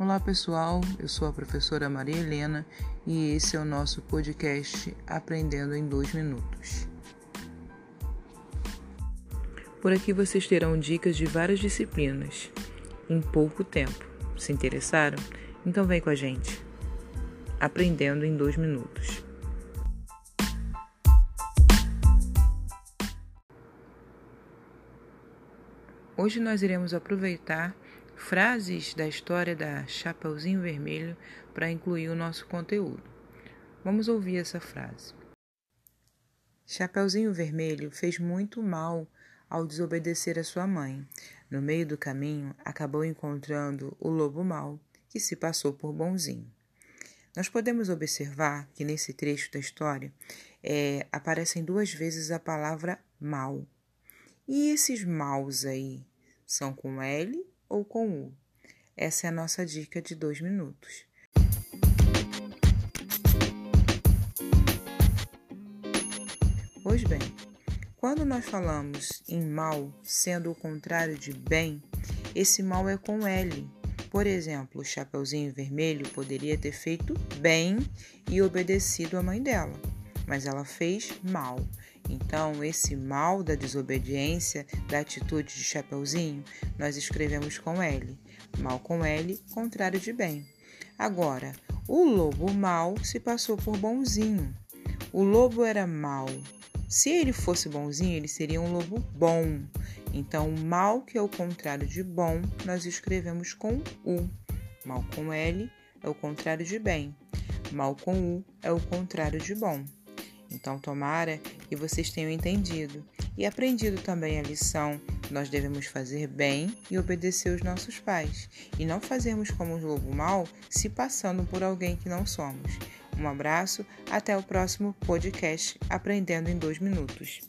Olá pessoal, eu sou a professora Maria Helena e esse é o nosso podcast Aprendendo em Dois Minutos. Por aqui vocês terão dicas de várias disciplinas em pouco tempo. Se interessaram? Então vem com a gente. Aprendendo em dois minutos. Hoje nós iremos aproveitar frases da história da Chapeuzinho Vermelho para incluir o nosso conteúdo. Vamos ouvir essa frase. Chapeuzinho Vermelho fez muito mal ao desobedecer a sua mãe. No meio do caminho, acabou encontrando o lobo mau, que se passou por bonzinho. Nós podemos observar que nesse trecho da história é, aparecem duas vezes a palavra mal. E esses maus aí são com L ou com U. Essa é a nossa dica de dois minutos. Pois bem, quando nós falamos em mal sendo o contrário de bem, esse mal é com L. Por exemplo, o Chapeuzinho Vermelho poderia ter feito bem e obedecido a mãe dela, mas ela fez mal. Então, esse mal da desobediência, da atitude de Chapeuzinho, nós escrevemos com L. Mal com L, contrário de bem. Agora, o lobo mal se passou por bonzinho. O lobo era mal. Se ele fosse bonzinho, ele seria um lobo bom. Então, mal, que é o contrário de bom, nós escrevemos com U. Mal com L é o contrário de bem. Mal com U é o contrário de bom. Então, tomara que vocês tenham entendido e aprendido também a lição. Nós devemos fazer bem e obedecer os nossos pais, e não fazermos como o lobo mal se passando por alguém que não somos. Um abraço, até o próximo podcast Aprendendo em Dois Minutos.